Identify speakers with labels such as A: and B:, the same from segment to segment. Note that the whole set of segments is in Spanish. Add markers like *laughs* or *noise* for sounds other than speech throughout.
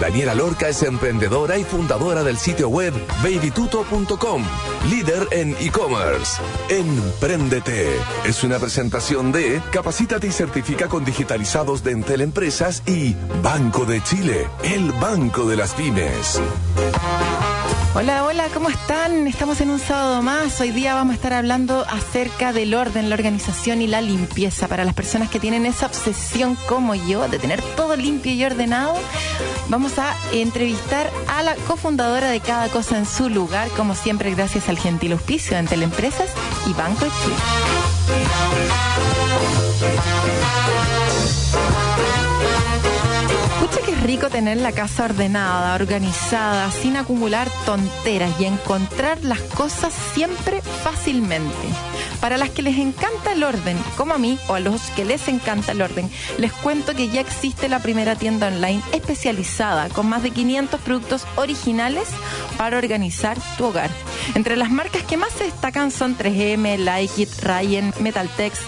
A: Daniela Lorca es emprendedora y fundadora del sitio web babytuto.com, líder en e-commerce. Empréndete es una presentación de Capacítate y certifica con digitalizados de Entel Empresas y Banco de Chile, el banco de las pymes.
B: Hola, hola, ¿cómo están? Estamos en un sábado más. Hoy día vamos a estar hablando acerca del orden, la organización y la limpieza. Para las personas que tienen esa obsesión como yo de tener todo limpio y ordenado, vamos a entrevistar a la cofundadora de Cada Cosa en su lugar, como siempre gracias al gentil auspicio de Teleempresas y Banco Chile. Es rico tener la casa ordenada, organizada, sin acumular tonteras y encontrar las cosas siempre fácilmente. Para las que les encanta el orden, como a mí, o a los que les encanta el orden, les cuento que ya existe la primera tienda online especializada con más de 500 productos originales para organizar tu hogar. Entre las marcas que más se destacan son 3M, Like It, Ryan, Metaltex,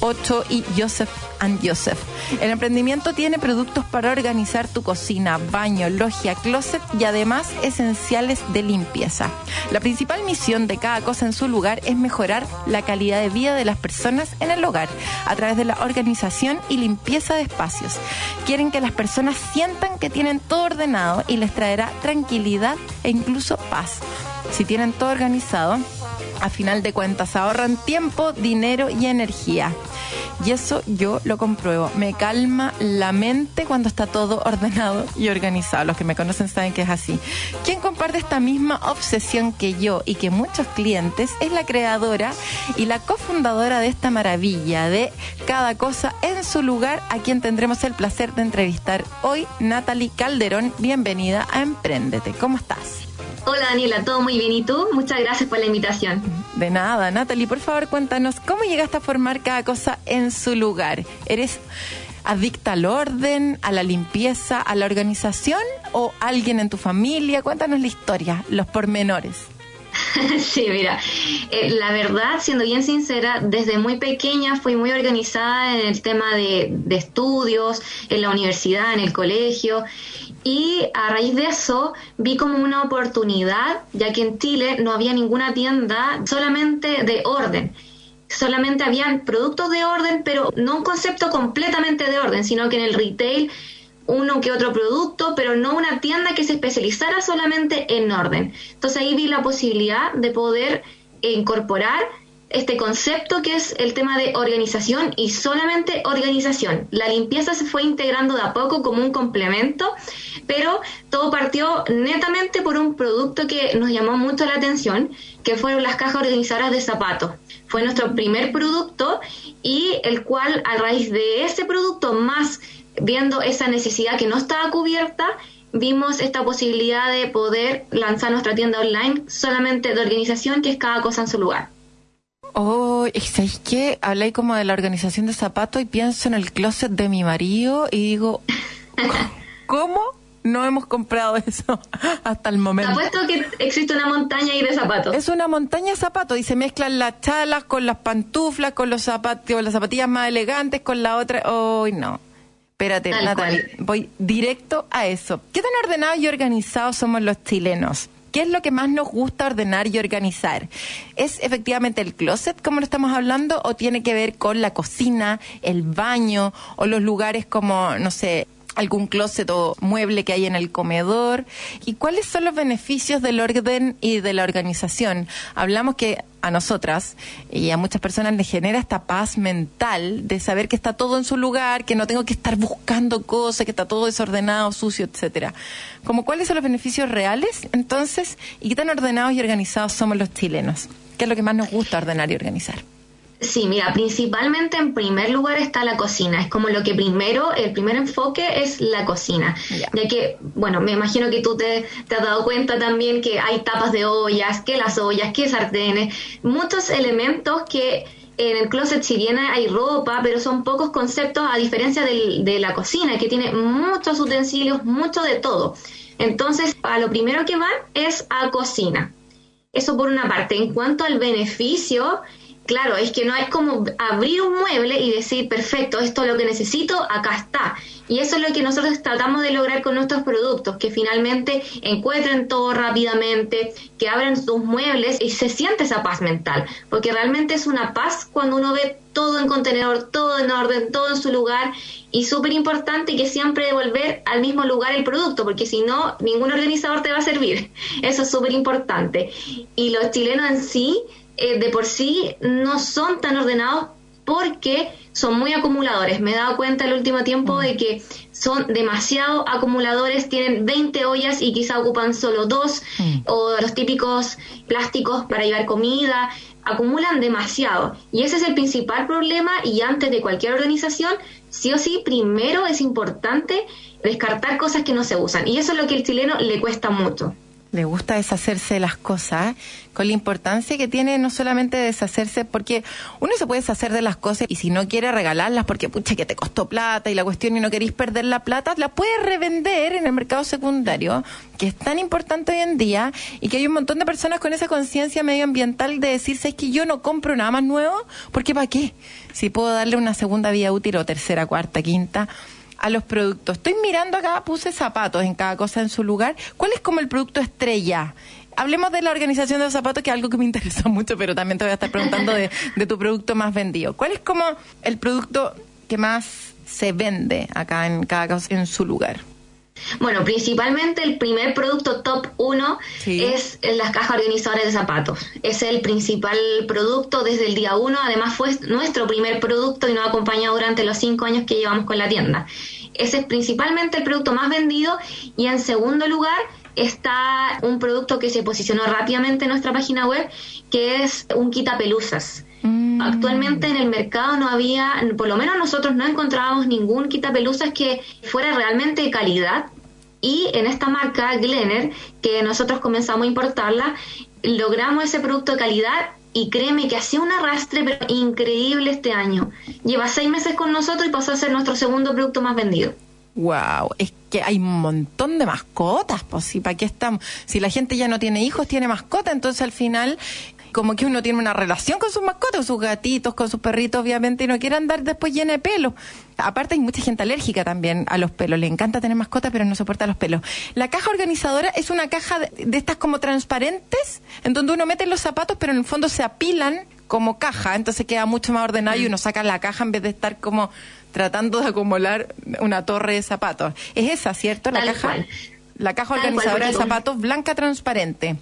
B: 8 y Joseph and Joseph. El emprendimiento tiene productos para organizar tu cocina, baño, logia, closet y además esenciales de limpieza. La principal misión de cada cosa en su lugar es mejorar la calidad de vida de las personas en el hogar a través de la organización y limpieza de espacios. Quieren que las personas sientan que tienen todo ordenado y les traerá tranquilidad e incluso paz. Si tienen todo organizado, a final de cuentas ahorran tiempo, dinero y energía. Y eso yo lo compruebo. Me calma la mente cuando está todo ordenado y organizado. Los que me conocen saben que es así. Quien comparte esta misma obsesión que yo y que muchos clientes es la creadora y la cofundadora de esta maravilla de cada cosa en su lugar, a quien tendremos el placer de entrevistar hoy, Natalie Calderón. Bienvenida a Emprendete. ¿Cómo estás?
C: Hola Daniela, todo muy bien. ¿Y tú? Muchas gracias por la invitación.
B: De nada, Natalie, por favor cuéntanos cómo llegaste a formar cada cosa en su lugar. ¿Eres adicta al orden, a la limpieza, a la organización o alguien en tu familia? Cuéntanos la historia, los pormenores. *laughs*
C: Sí, mira, eh, la verdad, siendo bien sincera, desde muy pequeña fui muy organizada en el tema de, de estudios, en la universidad, en el colegio, y a raíz de eso vi como una oportunidad, ya que en Chile no había ninguna tienda solamente de orden. Solamente habían productos de orden, pero no un concepto completamente de orden, sino que en el retail uno que otro producto, pero no una tienda que se especializara solamente en orden. Entonces ahí vi la posibilidad de poder incorporar este concepto que es el tema de organización y solamente organización. La limpieza se fue integrando de a poco como un complemento, pero todo partió netamente por un producto que nos llamó mucho la atención, que fueron las cajas organizadoras de zapatos. Fue nuestro primer producto y el cual a raíz de ese producto más viendo esa necesidad que no estaba cubierta, vimos esta posibilidad de poder lanzar nuestra tienda online solamente de organización, que es cada cosa en su lugar.
B: Oh, ¿sabéis qué? Habláis como de la organización de zapatos y pienso en el closet de mi marido y digo, *laughs* ¿cómo no hemos comprado *laughs* eso hasta el momento?
C: Apuesto que existe una montaña ahí de zapatos.
B: Es una montaña de zapatos y se mezclan las chalas con las pantuflas, con los zapatos, con las zapatillas más elegantes, con la otra. Oh, no. Espérate, Natalie, voy directo a eso. ¿Qué tan ordenados y organizados somos los chilenos? ¿Qué es lo que más nos gusta ordenar y organizar? ¿Es efectivamente el closet, como lo estamos hablando, o tiene que ver con la cocina, el baño o los lugares como, no sé, algún closet o mueble que hay en el comedor y cuáles son los beneficios del orden y de la organización. Hablamos que a nosotras y a muchas personas les genera esta paz mental de saber que está todo en su lugar, que no tengo que estar buscando cosas, que está todo desordenado, sucio, etcétera. Como cuáles son los beneficios reales, entonces, y qué tan ordenados y organizados somos los chilenos. ¿Qué es lo que más nos gusta ordenar y organizar?
C: Sí, mira, principalmente en primer lugar está la cocina. Es como lo que primero, el primer enfoque es la cocina. Ya que, bueno, me imagino que tú te, has dado cuenta también que hay tapas de ollas, que las ollas, que sartenes, muchos elementos que en el closet si bien hay ropa, pero son pocos conceptos a diferencia del, de la cocina, que tiene muchos utensilios, mucho de todo. Entonces, a lo primero que van es a cocina. Eso por una parte. En cuanto al beneficio, claro, es que no es como abrir un mueble y decir, perfecto, esto es lo que necesito, acá está. Y eso es lo que nosotros tratamos de lograr con nuestros productos, que finalmente encuentren todo rápidamente, que abran sus muebles y se siente esa paz mental, porque realmente es una paz cuando uno ve todo en contenedor, todo en orden, todo en su lugar y súper importante que siempre devolver al mismo lugar el producto, porque si no, ningún organizador te va a servir. *laughs* Eso es súper importante. Y los chilenos en sí, eh, de por sí, no son tan ordenados porque son muy acumuladores. Me he dado cuenta el último tiempo de que son demasiado acumuladores, tienen 20 ollas y quizá ocupan solo dos, mm. o los típicos plásticos para llevar comida, acumulan demasiado. Y ese es el principal problema y antes de cualquier organización, sí o sí, primero es importante descartar cosas que no se usan. Y eso es lo que al chileno le cuesta mucho
B: le gusta deshacerse de las cosas, con la importancia que tiene no solamente deshacerse, porque uno se puede deshacer de las cosas y si no quiere regalarlas porque pucha que te costó plata y la cuestión y no queréis perder la plata, la puedes revender en el mercado secundario, que es tan importante hoy en día y que hay un montón de personas con esa conciencia medioambiental de decirse es que yo no compro nada más nuevo, porque ¿para qué? Si puedo darle una segunda vía útil o tercera, cuarta, quinta a los productos. Estoy mirando acá, puse zapatos en cada cosa en su lugar. ¿Cuál es como el producto estrella? Hablemos de la organización de los zapatos, que es algo que me *laughs* interesa mucho, pero también te voy a estar preguntando de, tu producto más vendido. ¿Cuál es como el producto que más se vende acá en cada cosa en su lugar?
C: Bueno, principalmente el primer producto top 1 es las cajas organizadoras de zapatos. Es el principal producto desde el día 1. Además fue nuestro primer producto y nos ha acompañado durante los cinco años que llevamos con la tienda. Ese es principalmente el producto más vendido y en segundo lugar está un producto que se posicionó rápidamente en nuestra página web que es un quitapelusas. Actualmente en el mercado no había, por lo menos nosotros no encontrábamos ningún quitapelusas que fuera realmente de calidad. Y en esta marca, Glenner, que nosotros comenzamos a importarla, logramos ese producto de calidad y créeme que hacía un arrastre pero increíble este año. Lleva seis meses con nosotros y pasó a ser nuestro segundo producto más vendido.
B: Wow, es que hay un montón de mascotas, pues ¿para qué estamos? Si la gente ya no tiene hijos, tiene mascota, entonces al final como que uno tiene una relación con sus mascotas, con sus gatitos, con sus perritos, obviamente, y no quiere andar después lleno de pelo. Aparte hay mucha gente alérgica también a los pelos, le encanta tener mascotas, pero no soporta los pelos. La caja organizadora es una caja de, estas como transparentes, en donde uno mete los zapatos, pero en el fondo se apilan como caja, entonces queda mucho más ordenado y uno saca la caja en vez de estar como tratando de acumular una torre de zapatos. Es esa, ¿cierto? La caja. La caja organizadora de zapatos blanca transparente.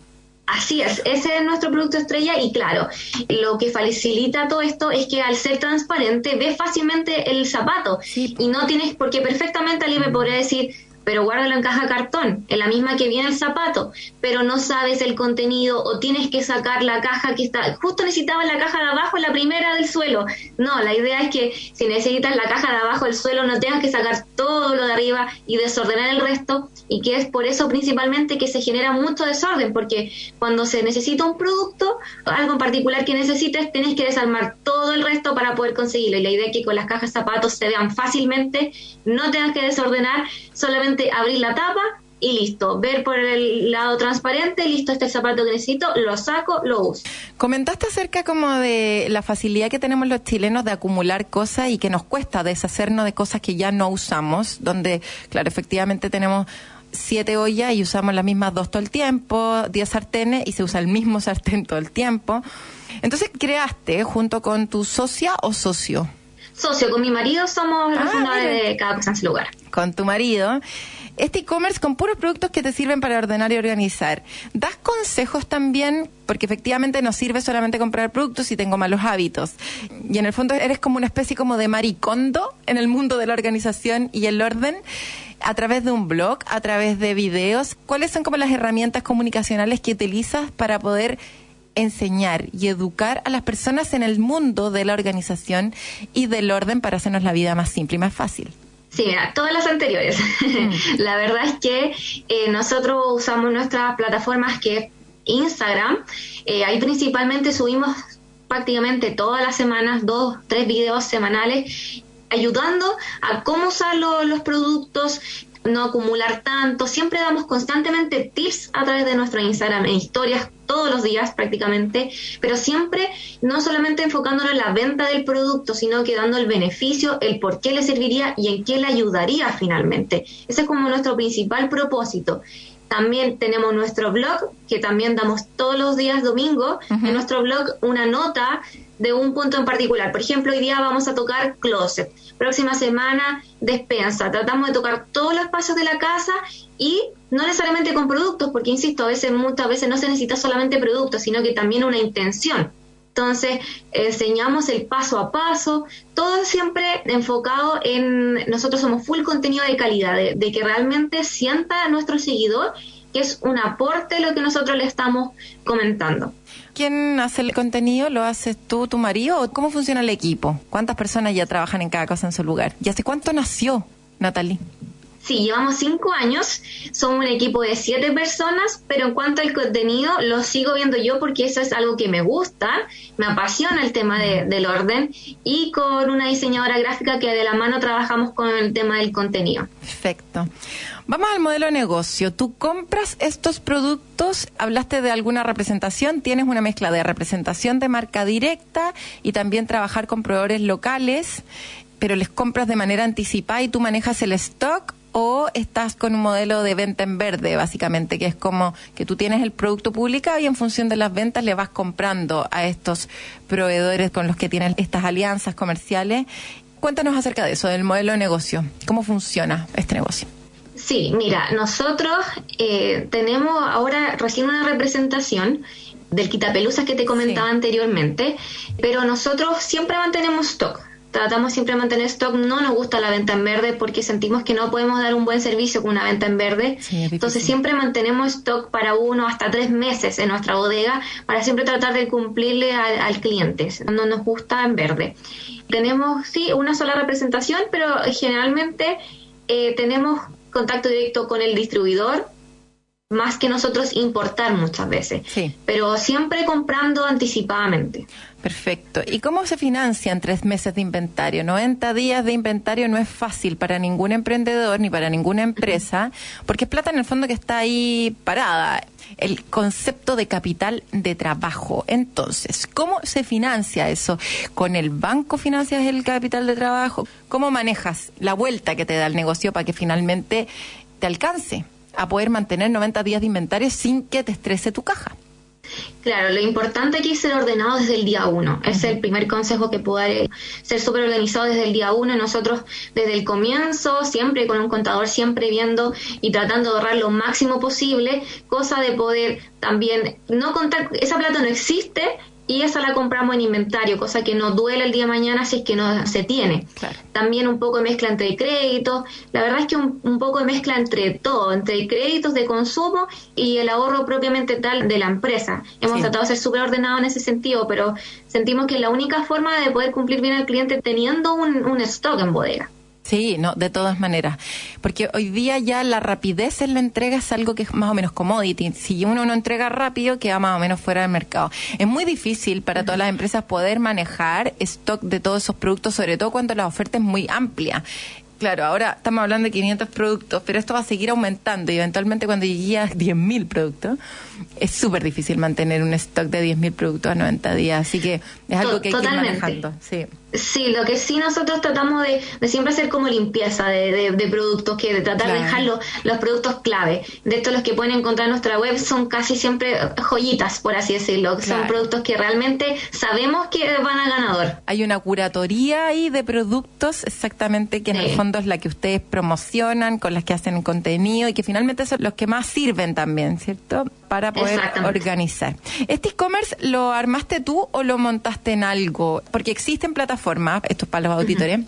C: Así es, ese es nuestro producto estrella y claro, lo que facilita todo esto es que al ser transparente ves fácilmente el zapato y no tienes, porque perfectamente alguien me podría decir, pero guárdalo en caja cartón, en la misma que viene el zapato, pero no sabes el contenido o tienes que sacar la caja que está, justo necesitabas la caja de abajo, la primera del suelo. No, la idea es que si necesitas la caja de abajo del suelo no tengas que sacar todo lo de arriba y desordenar el resto y que es por eso principalmente que se genera mucho desorden, porque cuando se necesita un producto, algo en particular que necesites, tienes que desarmar todo el resto para poder conseguirlo. Y la idea es que con las cajas de zapatos se vean fácilmente, no tengas que desordenar, solamente abrir la tapa y listo, ver por el lado transparente, listo, este zapato que necesito, lo saco, lo uso.
B: Comentaste acerca como de la facilidad que tenemos los chilenos de acumular cosas y que nos cuesta deshacernos de cosas que ya no usamos, donde, claro, efectivamente tenemos siete ollas y usamos las mismas dos todo el tiempo, diez sartenes y se usa el mismo *laughs* sartén todo el tiempo. Entonces creaste junto con tu socia o socio
C: socio, con mi marido somos los ah, fundadores de cada cosa en su lugar.
B: Con tu marido. Este e-commerce con puros productos que te sirven para ordenar y organizar. ¿Das consejos también? Porque efectivamente no sirve solamente comprar productos si tengo malos hábitos. Y en el fondo eres como una especie como de maricondo en el mundo de la organización y el orden a través de un blog, a través de videos. ¿Cuáles son como las herramientas comunicacionales que utilizas para poder enseñar y educar a las personas en el mundo de la organización y del orden para hacernos la vida más simple y más fácil.
C: Sí, mira, todas las anteriores. Mm. *laughs* la verdad es que eh, nosotros usamos nuestras plataformas que es Instagram. Eh, ahí principalmente subimos prácticamente todas las semanas dos, tres videos semanales ayudando a cómo usar los productos, no acumular tanto. Siempre damos constantemente tips a través de nuestro Instagram en historias todos los días prácticamente, pero siempre no solamente enfocándonos en la venta del producto, sino que dando el beneficio, el por qué le serviría y en qué le ayudaría finalmente. Ese es como nuestro principal propósito. También tenemos nuestro blog, que también damos todos los días domingo, en nuestro blog una nota de un punto en particular. Por ejemplo, hoy día vamos a tocar closet, próxima semana despensa. Tratamos de tocar todos los espacios de la casa y no necesariamente con productos, porque insisto, a veces muchas veces no se necesita solamente productos, sino que también una intención. Entonces, enseñamos el paso a paso, todo siempre enfocado en, nosotros somos full contenido de calidad, de, que realmente sienta nuestro seguidor que es un aporte lo que nosotros le estamos comentando.
B: ¿Quién hace el contenido? ¿Lo haces tú, tu marido? ¿Cómo funciona el equipo? ¿Cuántas personas ya trabajan en cada cosa en su lugar? ¿Y hace cuánto nació, Natalie?
C: Sí, llevamos cinco años, somos un equipo de siete personas, pero en cuanto al contenido lo sigo viendo yo porque eso es algo que me gusta, me apasiona el tema del orden y con una diseñadora gráfica que de la mano trabajamos con el tema del contenido.
B: Perfecto. Vamos al modelo de negocio. Tú compras estos productos, hablaste de alguna representación, tienes una mezcla de representación de marca directa y también trabajar con proveedores locales, pero les compras de manera anticipada y tú manejas el stock o estás con un modelo de venta en verde, básicamente, que es como que tú tienes el producto publicado y en función de las ventas le vas comprando a estos proveedores con los que tienes estas alianzas comerciales. Cuéntanos acerca de eso, del modelo de negocio. ¿Cómo funciona este negocio?
C: Sí, mira, nosotros eh, tenemos ahora recién una representación del quitapelusas que te comentaba anteriormente, pero nosotros siempre mantenemos stock tratamos siempre de mantener stock. No nos gusta la venta en verde porque sentimos que no podemos dar un buen servicio con una venta en verde. Entonces siempre mantenemos stock para uno hasta tres meses en nuestra bodega para siempre tratar de cumplirle al, cliente. No nos gusta en verde. Tenemos, sí, una sola representación, pero generalmente eh, tenemos contacto directo con el distribuidor más que nosotros importar muchas veces, pero siempre comprando anticipadamente.
B: Perfecto. ¿Y cómo se financian tres meses de inventario? 90 días de inventario no es fácil para ningún emprendedor ni para ninguna empresa, porque es plata en el fondo que está ahí parada. El concepto de capital de trabajo. Entonces, ¿cómo se financia eso? ¿Con el banco financias el capital de trabajo? ¿Cómo manejas la vuelta que te da el negocio para que finalmente te alcance? a poder mantener 90 días de inventario sin que te estrese tu caja.
C: Claro, lo importante aquí es ser ordenado desde el día uno. Es el primer consejo que puedo dar. Eh, ser súper organizado desde el día uno. Nosotros desde el comienzo, siempre con un contador, siempre viendo y tratando de ahorrar lo máximo posible, cosa de poder también no contar, esa plata no existe, y esa la compramos en inventario, cosa que no duele el día de mañana si es que no se tiene. También un poco de mezcla entre créditos, la verdad es que un, poco de mezcla entre todo, entre créditos de consumo y el ahorro propiamente tal de la empresa. Hemos tratado de ser súper ordenados en ese sentido, pero sentimos que es la única forma de poder cumplir bien al cliente teniendo un, un stock en bodega.
B: Sí, no, de todas maneras. Porque hoy día ya la rapidez en la entrega es algo que es más o menos commodity. Si uno no entrega rápido, queda más o menos fuera del mercado. Es muy difícil para todas las empresas poder manejar stock de todos esos productos, sobre todo cuando la oferta es muy amplia. Claro, ahora estamos hablando de 500 productos, pero esto va a seguir aumentando y eventualmente cuando llegue a 10.000 productos, es súper difícil mantener un stock de 10.000 productos a 90 días. Así que es algo que hay que ir manejando. Sí.
C: Sí, lo que sí nosotros tratamos de, siempre hacer como limpieza de, productos, que de tratar de dejar los, productos clave. De estos los que pueden encontrar en nuestra web son casi siempre joyitas, por así decirlo. Son productos que realmente sabemos que van a ganador.
B: Hay una curatoría ahí de productos exactamente que en el fondo es la que ustedes promocionan, con las que hacen contenido y que finalmente son los que más sirven también, ¿cierto? Para poder organizar. ¿Este e-commerce lo armaste tú o lo montaste en algo? Porque existen plataformas esto es para los auditores,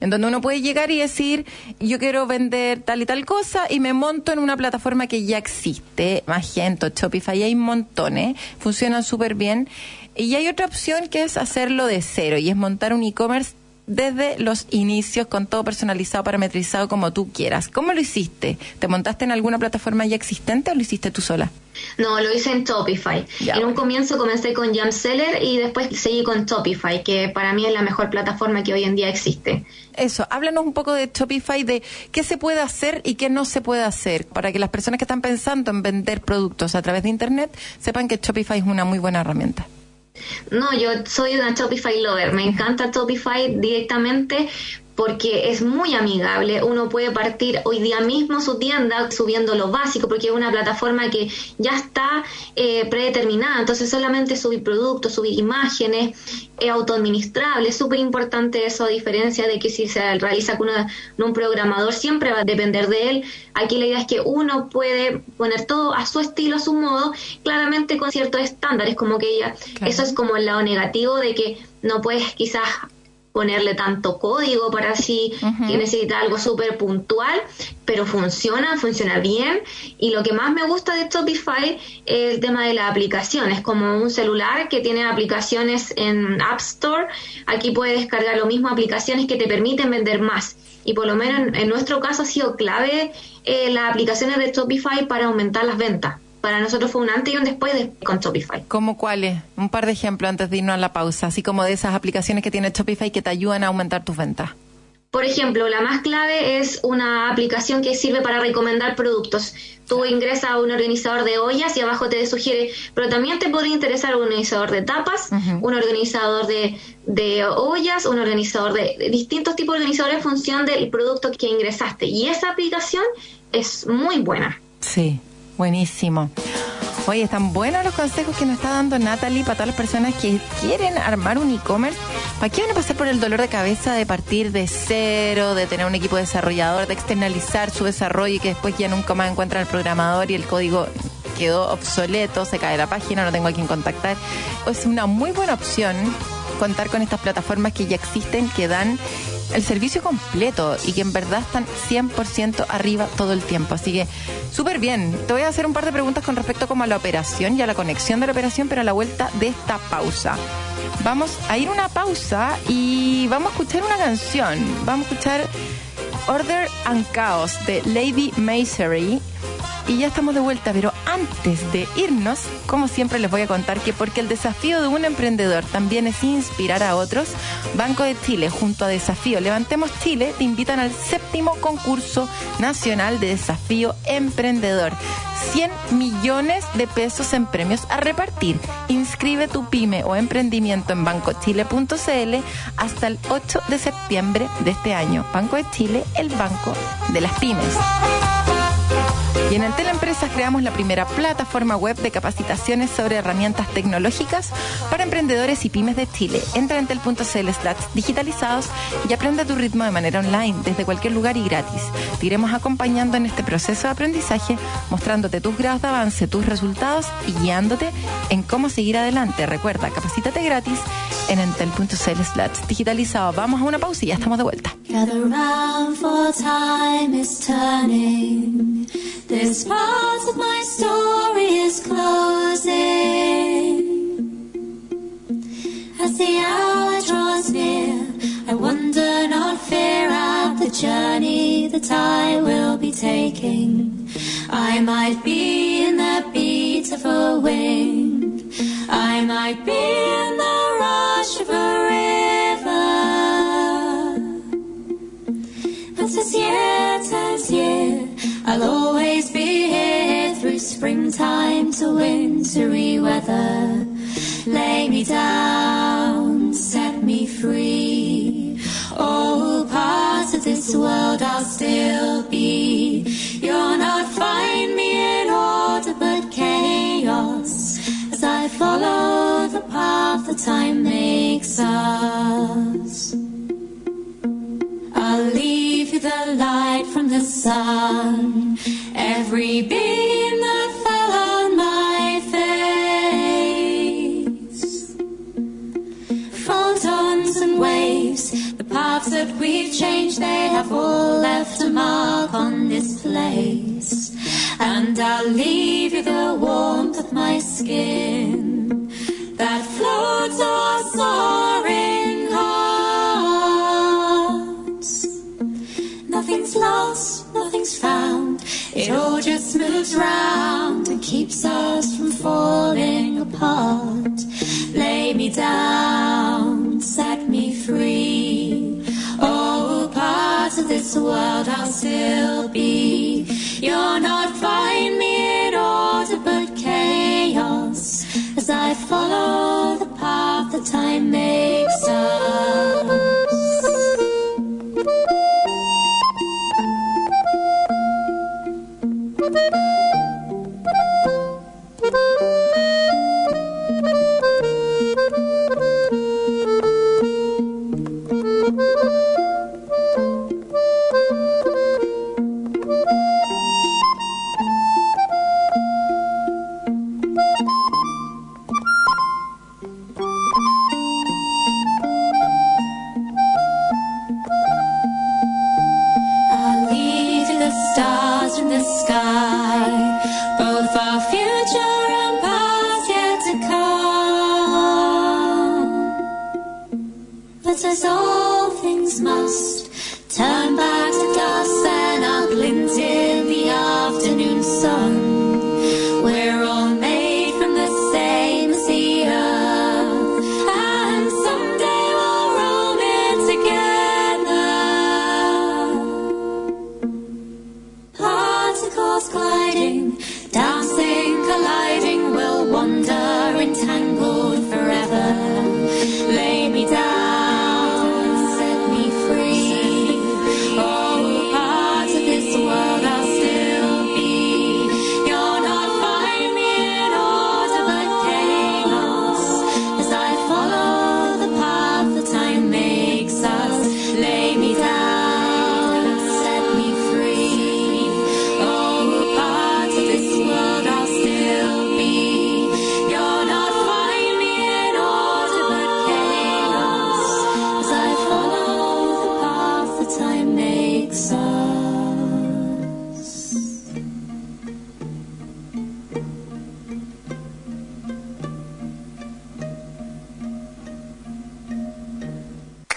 B: en donde uno puede llegar y decir, yo quiero vender tal y tal cosa y me monto en una plataforma que ya existe, Magento, Shopify, hay montones, funcionan súper bien. Y hay otra opción que es hacerlo de cero y es montar un e-commerce desde los inicios con todo personalizado, parametrizado como tú quieras. ¿Cómo lo hiciste? ¿Te montaste en alguna plataforma ya existente o lo hiciste tú sola?
C: No, lo hice en Topify. en un comienzo comencé con Jamseller y después seguí con Topify, que para mí es la mejor plataforma que hoy en día existe.
B: Eso, háblanos un poco de Shopify, de qué se puede hacer y qué no se puede hacer, para que las personas que están pensando en vender productos a través de Internet sepan que Shopify es una muy buena herramienta.
C: No, yo soy una Shopify lover, me encanta Shopify directamente porque es muy amigable. Uno puede partir hoy día mismo su tienda subiendo lo básico, porque es una plataforma que ya está eh, predeterminada. Entonces, solamente subir productos, subir imágenes, es autoadministrable. Es súper importante eso, a diferencia de que si se realiza con un programador, siempre va a depender de él. Aquí la idea es que uno puede poner todo a su estilo, a su modo, claramente con ciertos estándares, como que ella, eso es como el lado negativo de que no puedes quizás ponerle tanto código para que necesita algo súper puntual, pero funciona, funciona bien. Y lo que más me gusta de Shopify es el tema de la aplicación. Es como un celular que tiene aplicaciones en App Store. Aquí puedes descargar lo mismo, aplicaciones que te permiten vender más. Y por lo menos en, nuestro caso ha sido clave eh, las aplicaciones de Shopify para aumentar las ventas para nosotros fue un antes y un después de, con Shopify.
B: ¿Cómo cuáles? Un par de ejemplos antes de irnos a la pausa, así como de esas aplicaciones que tiene Shopify que te ayudan a aumentar tus ventas.
C: Por ejemplo, la más clave es una aplicación que sirve para recomendar productos. Tú ingresas a un organizador de ollas y abajo te sugiere, pero también te podría interesar un organizador de tapas, un organizador de, de, ollas, un organizador de, de, distintos tipos de organizadores en función del producto que ingresaste. Y esa aplicación es muy buena.
B: Sí, Buenísimo. Oye, están buenos los consejos que nos está dando Natalie para todas las personas que quieren armar un e-commerce. ¿Para qué van a pasar por el dolor de cabeza de partir de cero, de tener un equipo desarrollador, de externalizar su desarrollo y que después ya nunca más encuentran el programador y el código quedó obsoleto, se cae la página, no tengo a quién contactar? Es una muy buena opción contar con estas plataformas que ya existen, que dan el servicio completo y que en verdad están 100% arriba todo el tiempo. Así que súper bien. Te voy a hacer un par de preguntas con respecto como a la operación y a la conexión de la operación, pero a la vuelta de esta pausa. Vamos a ir una pausa y vamos a escuchar una canción. Vamos a escuchar Order and Chaos de Lady Masery y ya estamos de vuelta, pero antes de irnos, como siempre les voy a contar que porque el desafío de un emprendedor también es inspirar a otros, Banco de Chile junto a Desafío Levantemos Chile te invitan al séptimo concurso nacional de desafío emprendedor. 100 millones de pesos en premios a repartir. Inscribe tu pyme o emprendimiento en bancochile.cl hasta el 8 de septiembre de este año. Banco de Chile, el banco de las pymes. Y en Entel Empresas creamos la primera plataforma web de capacitaciones sobre herramientas tecnológicas para emprendedores y pymes de Chile. Entra en entel.cl digitalizados y aprende a tu ritmo de manera online, desde cualquier lugar y gratis. Te iremos acompañando en este proceso de aprendizaje, mostrándote tus grados de avance, tus resultados y guiándote en cómo seguir adelante. Recuerda, capacítate gratis en entel.cl digitalizado. Vamos a una pausa y ya estamos de vuelta. This part of my story is closing. As the hour draws near, I wonder, not fear at the journey that I will be taking. I might be in the beat of a wind. I might be in the rush of a river. Year I'll always be here through springtime to wintry weather. Lay me down, set me free. All parts of this world I'll still be. You'll not find me in order but chaos as I follow the path that time makes us. Sun, every beam that fell on my face. Photons and waves, the paths that we've changed, they have all left a mark on this place. And I'll leave you the warmth of my skin that floats or soaring It all just moves round and keeps us from falling
D: apart. Lay me down, set me free. Oh, all parts of this world I'll still be. You're not find me in order but chaos as I follow the path that time makes us.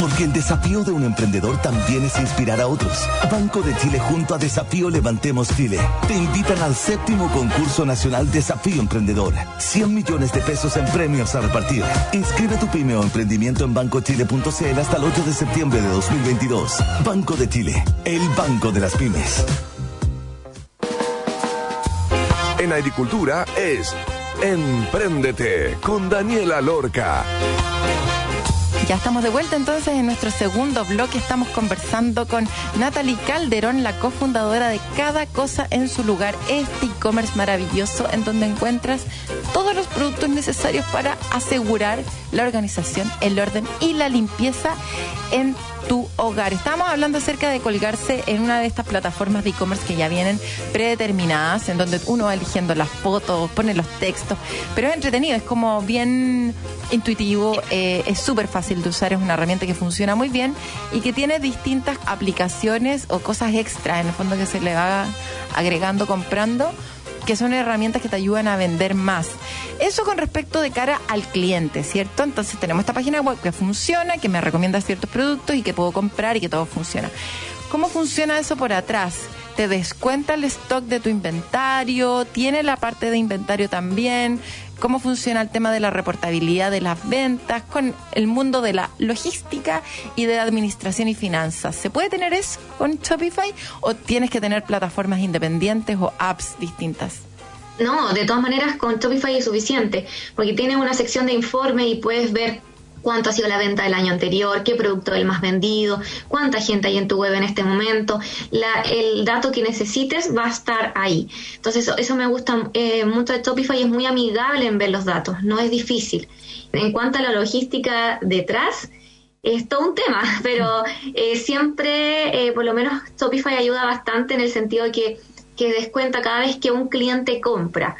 E: Porque el desafío de un emprendedor también es inspirar a otros. Banco de Chile junto a Desafío Levantemos Chile te invitan al séptimo concurso nacional Desafío Emprendedor. 100 millones de pesos en premios a repartir. Inscribe tu pyme o emprendimiento en bancochile.cl hasta el 8 de septiembre de 2022. Banco de Chile, el banco de las pymes.
A: En agricultura es Empréndete con Daniela Lorca.
B: Ya estamos de vuelta entonces en nuestro segundo bloque. Estamos conversando con Natalie Calderón, la cofundadora de Cada Cosa en su lugar, este e-commerce maravilloso en donde encuentras todos los productos necesarios para asegurar la organización, el orden y la limpieza en tu hogar. Estamos hablando acerca de colgarse en una de estas plataformas de e-commerce que ya vienen predeterminadas, en donde uno va eligiendo las fotos, pone los textos, pero es entretenido, es como bien intuitivo, eh, es súper fácil de usar, es una herramienta que funciona muy bien y que tiene distintas aplicaciones o cosas extras en el fondo que se le va agregando, comprando que son herramientas que te ayudan a vender más. Eso con respecto de cara al cliente, ¿cierto? Entonces tenemos esta página web que funciona, que me recomienda ciertos productos y que puedo comprar y que todo funciona. ¿Cómo funciona eso por atrás? te descuenta el stock de tu inventario, tiene la parte de inventario también, cómo funciona el tema de la reportabilidad de las ventas, con el mundo de la logística y de administración y finanzas. ¿Se puede tener eso con Shopify o tienes que tener plataformas independientes o apps distintas?
C: No, de todas maneras con Shopify es suficiente, porque tiene una sección de informe y puedes ver cuánto ha sido la venta del año anterior, qué producto es el más vendido, cuánta gente hay en tu web en este momento, el dato que necesites va a estar ahí. Entonces eso, me gusta eh, mucho de Shopify, es muy amigable en ver los datos, no es difícil. En cuanto a la logística detrás, es todo un tema, *laughs* pero eh, siempre, eh, por lo menos Shopify ayuda bastante en el sentido de que, que descuenta cada vez que un cliente compra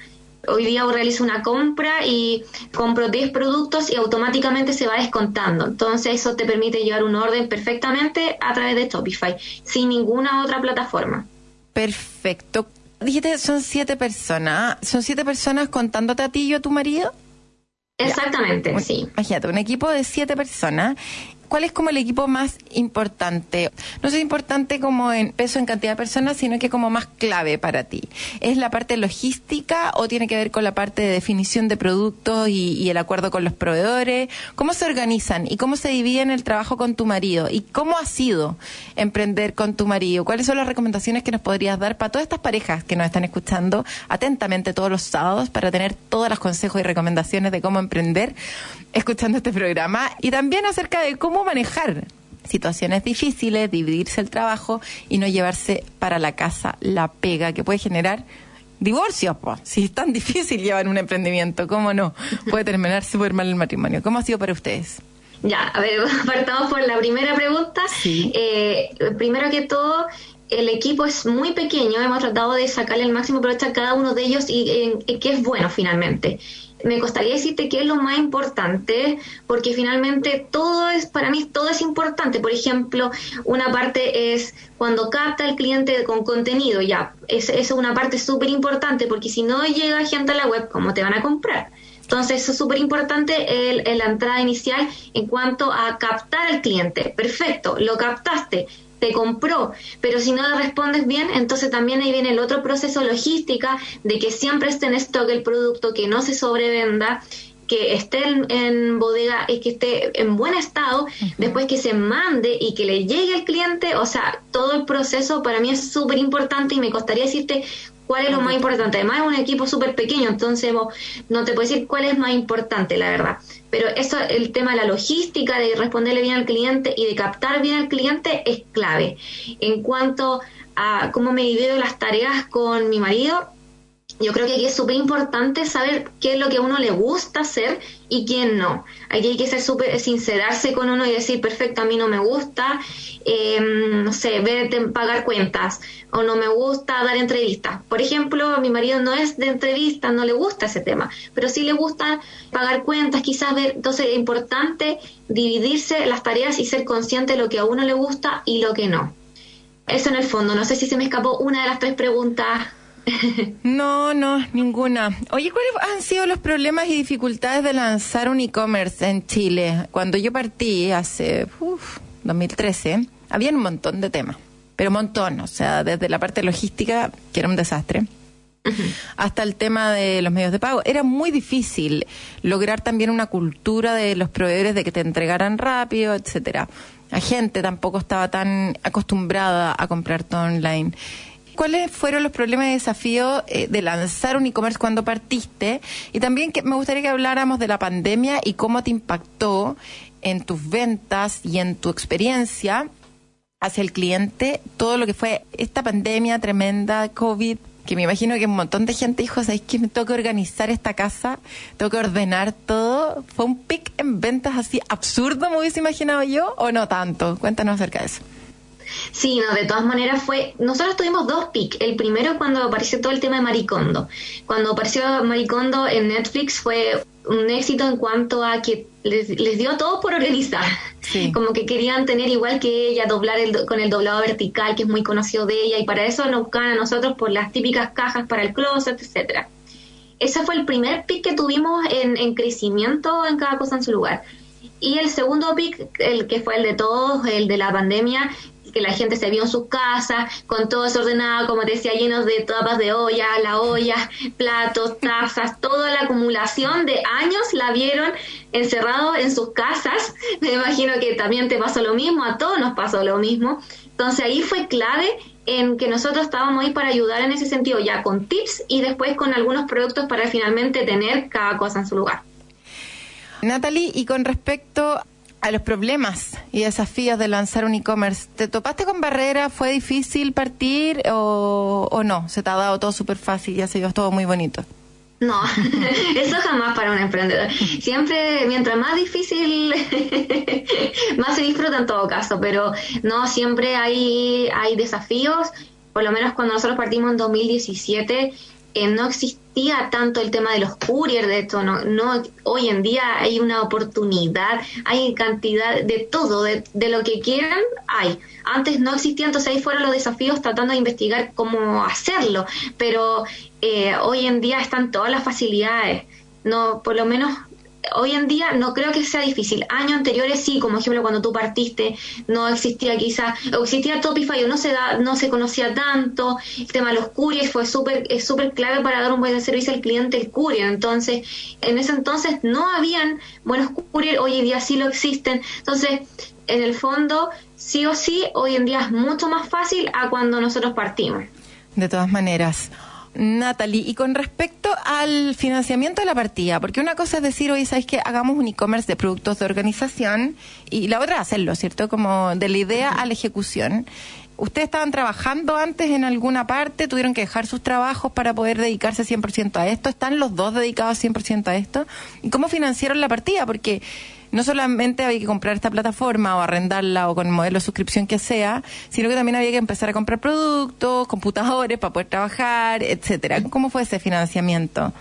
C: Hoy día realizo una compra y compro 10 productos y automáticamente se va descontando. Entonces eso te permite llevar un orden perfectamente a través de Shopify, sin ninguna otra plataforma.
B: Perfecto. Dijiste, son siete personas. ¿Son siete personas contándote a ti y a tu marido?
C: Exactamente, sí.
B: Imagínate, un equipo de siete personas ¿cuál es como el equipo más importante? No es importante como en peso, en cantidad de personas, sino que como más clave para ti. ¿Es la parte logística o tiene que ver con la parte de definición de productos y, el acuerdo con los proveedores? ¿Cómo se organizan y cómo se dividen el trabajo con tu marido? ¿Y cómo ha sido emprender con tu marido? ¿Cuáles son las recomendaciones que nos podrías dar para todas estas parejas que nos están escuchando atentamente todos los sábados para tener todos los consejos y recomendaciones de cómo emprender escuchando este programa? Y también acerca de cómo manejar situaciones difíciles, dividirse el trabajo y no llevarse para la casa la pega que puede generar divorcios. Si es tan difícil llevar un emprendimiento, ¿cómo no? Puede terminar súper mal el matrimonio. ¿Cómo ha sido para ustedes?
C: Ya, a ver, *laughs* partamos por la primera pregunta. Eh, primero que todo, el equipo es muy pequeño, hemos tratado de sacarle el máximo provecho a cada uno de ellos y que es bueno finalmente me costaría decirte qué es lo más importante, porque finalmente todo es, para mí todo es importante. Por ejemplo, una parte es cuando capta el cliente con contenido, ya, esa es una parte súper importante, porque si no llega gente a la web, ¿cómo te van a comprar? Entonces, eso es súper importante el, la entrada inicial en cuanto a captar al cliente. Perfecto, lo captaste te compró, pero si no le respondes bien, entonces también ahí viene el otro proceso logística de que siempre esté en stock el producto, que no se sobrevenda, que esté en, bodega y que esté en buen estado, después que se mande y que le llegue al cliente, o sea, todo el proceso para mí es súper importante y me costaría decirte cuál es lo más importante. Además es un equipo súper pequeño, entonces no te puedo decir cuál es más importante, la verdad. Pero eso, el tema de la logística, de responderle bien al cliente y de captar bien al cliente es clave. En cuanto a cómo me divido las tareas con mi marido, yo creo que aquí es súper importante saber qué es lo que a uno le gusta hacer y quién no. Aquí hay que ser súper sincerarse con uno y decir, perfecto, a mí no me gusta, em, no sé, ver, pagar cuentas o no me gusta dar entrevistas. Por ejemplo, mi marido no es de entrevistas, no le gusta ese tema, pero sí le gusta pagar cuentas, quizás ver. Entonces es importante dividirse las tareas y ser consciente de lo que a uno le gusta y lo que no. Eso en el fondo. No sé si se me escapó una de las tres preguntas
B: no, no, ninguna. Oye, ¿cuáles han sido los problemas y dificultades de lanzar un e-commerce en Chile? Cuando yo partí hace 2013, había un montón de temas, pero un montón, o sea, desde la parte logística, que era un desastre, hasta el tema de los medios de pago. Era muy difícil lograr también una cultura de los proveedores de que te entregaran rápido, etcétera. La gente tampoco estaba tan acostumbrada a comprar todo online. ¿Cuáles fueron los problemas y desafíos eh, de lanzar un e-commerce cuando partiste? Y también que me gustaría que habláramos de la pandemia y cómo te impactó en tus ventas y en tu experiencia hacia el cliente todo lo que fue esta pandemia tremenda, COVID, que me imagino que un montón de gente dijo, ¿sabes que me tengo que organizar esta casa? Tengo que ordenar todo. ¿Fue un pic en ventas así absurdo, me hubiese imaginado yo, o no tanto? Cuéntanos acerca de eso.
C: Sí, no, de todas maneras fue. Nosotros tuvimos dos pics. El primero cuando apareció todo el tema de Maricondo. Cuando apareció Maricondo en Netflix fue un éxito en cuanto a que les, dio todo por organizar. *laughs* Como que querían tener igual que ella, doblar el, con el doblado vertical, que es muy conocido de ella, y para eso nos buscaban a nosotros por las típicas cajas para el closet, etcétera. Ese fue el primer pic que tuvimos en, en crecimiento en cada cosa en su lugar. Y el segundo pic, el que fue el de todos, el de la pandemia, que la gente se vio en sus casas, con todo desordenado, como te decía, llenos de tapas de olla, la olla, platos, tazas, toda la acumulación de años la vieron encerrado en sus casas. *laughs* Me imagino que también te pasó lo mismo, a todos nos pasó lo mismo. Entonces ahí fue clave en que nosotros estábamos ahí para ayudar en ese sentido, ya con tips y después con algunos productos para finalmente tener cada cosa en su lugar.
B: Natalie, y con respecto a los problemas y desafíos de lanzar un e-commerce. ¿Te topaste con barreras? ¿Fue difícil partir o, no? ¿Se te ha dado todo súper fácil y ha sido todo muy bonito?
C: No, *laughs* eso jamás para un emprendedor. Siempre, mientras más difícil, *laughs* más se disfruta en todo caso, pero no, siempre hay, hay desafíos. Por lo menos cuando nosotros partimos en 2017, eh, no existía tanto el tema de los couriers, de esto, no, no, hoy en día hay una oportunidad, hay cantidad de todo, de, de lo que quieran, hay. Antes no existía, entonces ahí fueron los desafíos tratando de investigar cómo hacerlo, pero eh, hoy en día están todas las facilidades. No, por lo menos hoy en día no creo que sea difícil. Años anteriores sí, como ejemplo cuando tú partiste, no existía quizá, o existía Topify o no se da, no se conocía tanto. El tema de los couriers fue súper, súper clave para dar un buen servicio al cliente el courier. Entonces, en ese entonces no habían buenos couriers, hoy en día sí lo existen. Entonces, en el fondo, sí o sí, hoy en día es mucho más fácil a cuando nosotros partimos.
B: De todas maneras. Natalie, y con respecto al financiamiento de la partida, porque una cosa es decir, oye, ¿sabes que Hagamos un e-commerce de productos de organización y la otra hacerlo, ¿cierto? Como de la idea a la ejecución. ¿Ustedes estaban trabajando antes en alguna parte? ¿Tuvieron que dejar sus trabajos para poder dedicarse 100% a esto? ¿Están los dos dedicados 100% a esto? ¿Y cómo financiaron la partida? Porque no solamente había que comprar esta plataforma o arrendarla o con el modelo de suscripción que sea, sino que también había que empezar a comprar productos, computadores para poder trabajar, etcétera. ¿Cómo fue ese financiamiento?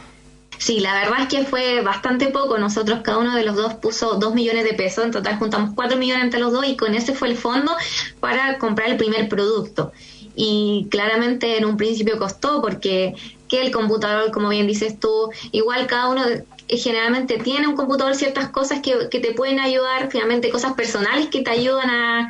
C: Sí, la verdad es que fue bastante poco. Nosotros, cada uno de los dos puso dos millones de pesos. En total juntamos cuatro millones entre los dos y con ese fue el fondo para comprar el primer producto. Y claramente en un principio costó porque que el computador, como bien dices tú, igual cada uno generalmente tiene un computador ciertas cosas que, que te pueden ayudar, finalmente cosas personales que te ayudan a,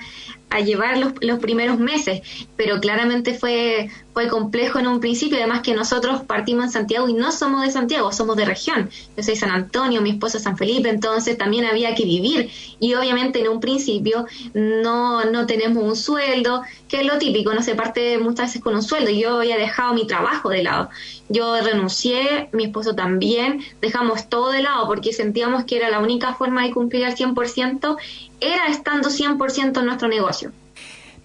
C: a llevar los, los, primeros meses, pero claramente fue, fue complejo en un principio, además que nosotros partimos en Santiago y no somos de Santiago, somos de región. Yo soy San Antonio, mi esposo es San Felipe, entonces también había que vivir y obviamente en un principio no, no tenemos un sueldo, que es lo típico, no se parte muchas veces con un sueldo. Yo había dejado mi trabajo de lado, yo renuncié, mi esposo también, dejamos todo de lado porque sentíamos que era la única forma de cumplir al 100%, era estando 100% en nuestro negocio.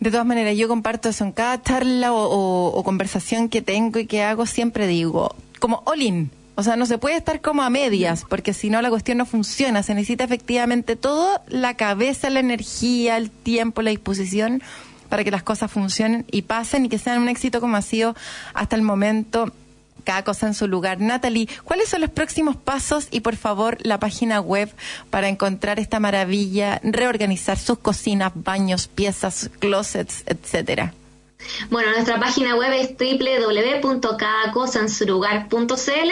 B: De todas maneras, yo comparto eso en cada charla o, o, conversación que tengo y que hago, siempre digo, como all in. O sea, no se puede estar como a medias, porque si no la cuestión no funciona. Se necesita efectivamente todo, la cabeza, la energía, el tiempo, la disposición para que las cosas funcionen y pasen y que sean un éxito como ha sido hasta el momento cada cosa en su lugar. Natalie, ¿cuáles son los próximos pasos y por favor la página web para encontrar esta maravilla, reorganizar sus cocinas, baños, piezas, closets, etcétera?
C: Bueno, nuestra página web es www.cadacosaensurlugar.cl,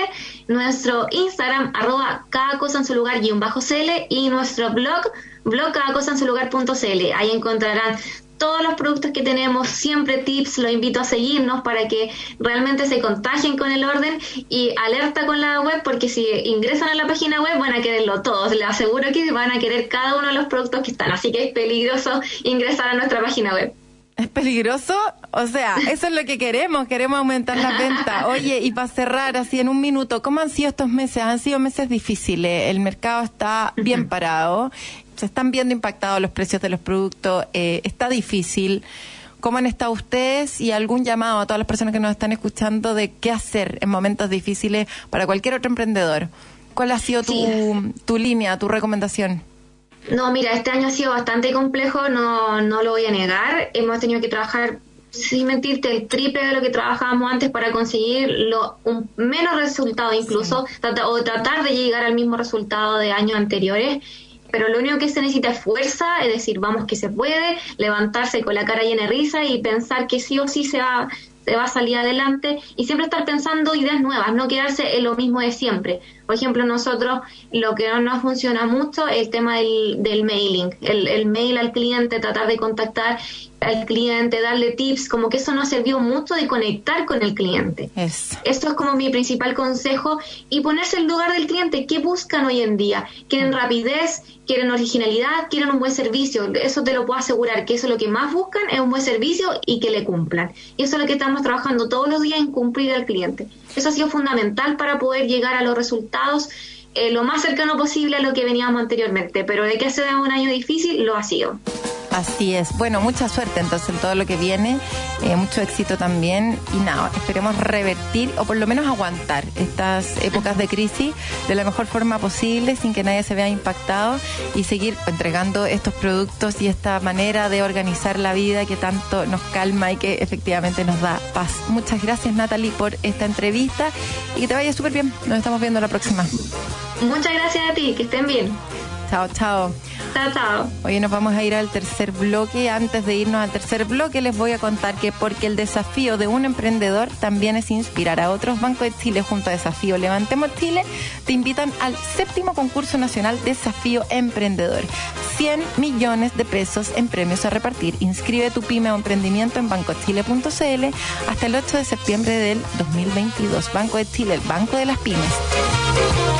C: nuestro Instagram arroba cada cosa en su lugar guion bajo cl y nuestro blog blog cadacosaensurlugar.cl. Ahí encontrarán todos los productos que tenemos, siempre tips, los invito a seguirnos para que realmente se contagien con el orden y alerta con la web porque si ingresan a la página web van a quererlo todos, les aseguro que van a querer cada uno de los productos que están, así que es peligroso ingresar a nuestra página web.
B: ¿Es peligroso? O sea, *laughs* eso es lo que queremos, queremos aumentar la venta. Oye, y para cerrar así en un minuto, ¿cómo han sido estos meses? Han sido meses difíciles, el mercado está bien parado se están viendo impactados los precios de los productos, eh, está difícil. ¿Cómo han estado ustedes y algún llamado a todas las personas que nos están escuchando de qué hacer en momentos difíciles para cualquier otro emprendedor? ¿Cuál ha sido tu, sí. tu línea, tu recomendación?
C: No, mira, este año ha sido bastante complejo, no, no lo voy a negar. Hemos tenido que trabajar, sin mentirte, el triple de lo que trabajábamos antes para conseguir lo, un menos resultado incluso, sí. o tratar de llegar al mismo resultado de años anteriores pero lo único que se necesita es fuerza, es decir, vamos que se puede, levantarse con la cara llena de risa y pensar que sí o sí se va, se va a salir adelante y siempre estar pensando ideas nuevas, no quedarse en lo mismo de siempre. Por ejemplo, nosotros lo que no nos funciona mucho es el tema del, del mailing, el, el, mail al cliente, tratar de contactar al cliente, darle tips, como que eso nos sirvió mucho de conectar con el cliente.
B: Eso.
C: Esto es como mi principal consejo y ponerse en lugar del cliente. ¿Qué buscan hoy en día? ¿Quieren rapidez? ¿Quieren originalidad? ¿Quieren un buen servicio? Eso te lo puedo asegurar, que eso es lo que más buscan, es un buen servicio y que le cumplan. Y eso es lo que estamos trabajando todos los días en cumplir al cliente. Eso ha sido fundamental para poder llegar a los resultados eh, lo más cercano posible a lo que veníamos anteriormente, pero de que ha sido un año difícil, lo ha sido.
B: Así es. Bueno, mucha suerte entonces en todo lo que viene, eh, mucho éxito también y nada, esperemos revertir o por lo menos aguantar estas épocas de crisis de la mejor forma posible sin que nadie se vea impactado y seguir entregando estos productos y esta manera de organizar la vida que tanto nos calma y que efectivamente nos da paz. Muchas gracias Natalie por esta entrevista y que te vaya súper bien. Nos estamos viendo la próxima.
C: Muchas gracias a ti, que estén bien.
B: Chao, chao.
C: Chao.
B: Hoy nos vamos a ir al tercer bloque. Antes de irnos al tercer bloque, les voy a contar que porque el desafío de un emprendedor también es inspirar a otros. Banco de Chile junto a Desafío Levantemos Chile te invitan al séptimo concurso nacional Desafío Emprendedor. 100 millones de pesos en premios a repartir. Inscribe tu pyme o emprendimiento en bancochile.cl hasta el 8 de septiembre del 2022. Banco de Chile, el banco de las pymes.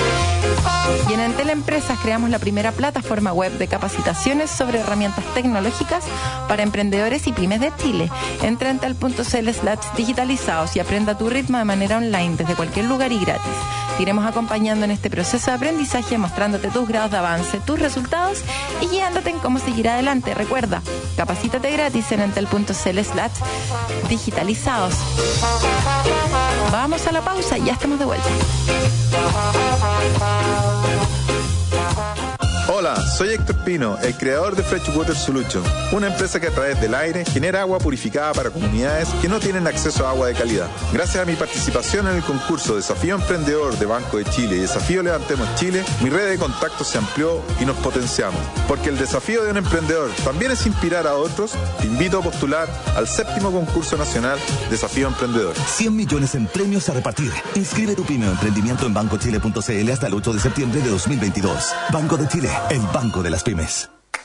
B: Y en Entel Empresas creamos la primera plataforma web de capacitaciones sobre herramientas tecnológicas para emprendedores y pymes de Chile. Entra en entel.cl digitalizados y aprenda tu ritmo de manera online desde cualquier lugar y gratis. Te iremos acompañando en este proceso de aprendizaje, mostrándote tus grados de avance, tus resultados y guiándote en cómo seguir adelante. Recuerda, capacítate gratis en entel.cl digitalizados. Vamos a la pausa y ya estamos de vuelta.
F: Hola, soy Héctor Pino, el creador de Freshwater Solution, una empresa que a través del aire genera agua purificada para comunidades que no tienen acceso a agua de calidad. Gracias a mi participación en el concurso Desafío Emprendedor de Banco de Chile y Desafío Levantemos Chile, mi red de contactos se amplió y nos potenciamos. Porque el desafío de un emprendedor también es inspirar a otros, te invito a postular al séptimo concurso nacional Desafío Emprendedor.
E: 100 millones en premios a repartir. Inscribe tu pyme emprendimiento en bancochile.cl hasta el 8 de septiembre de 2022. Banco de Chile, el banco de las pymes.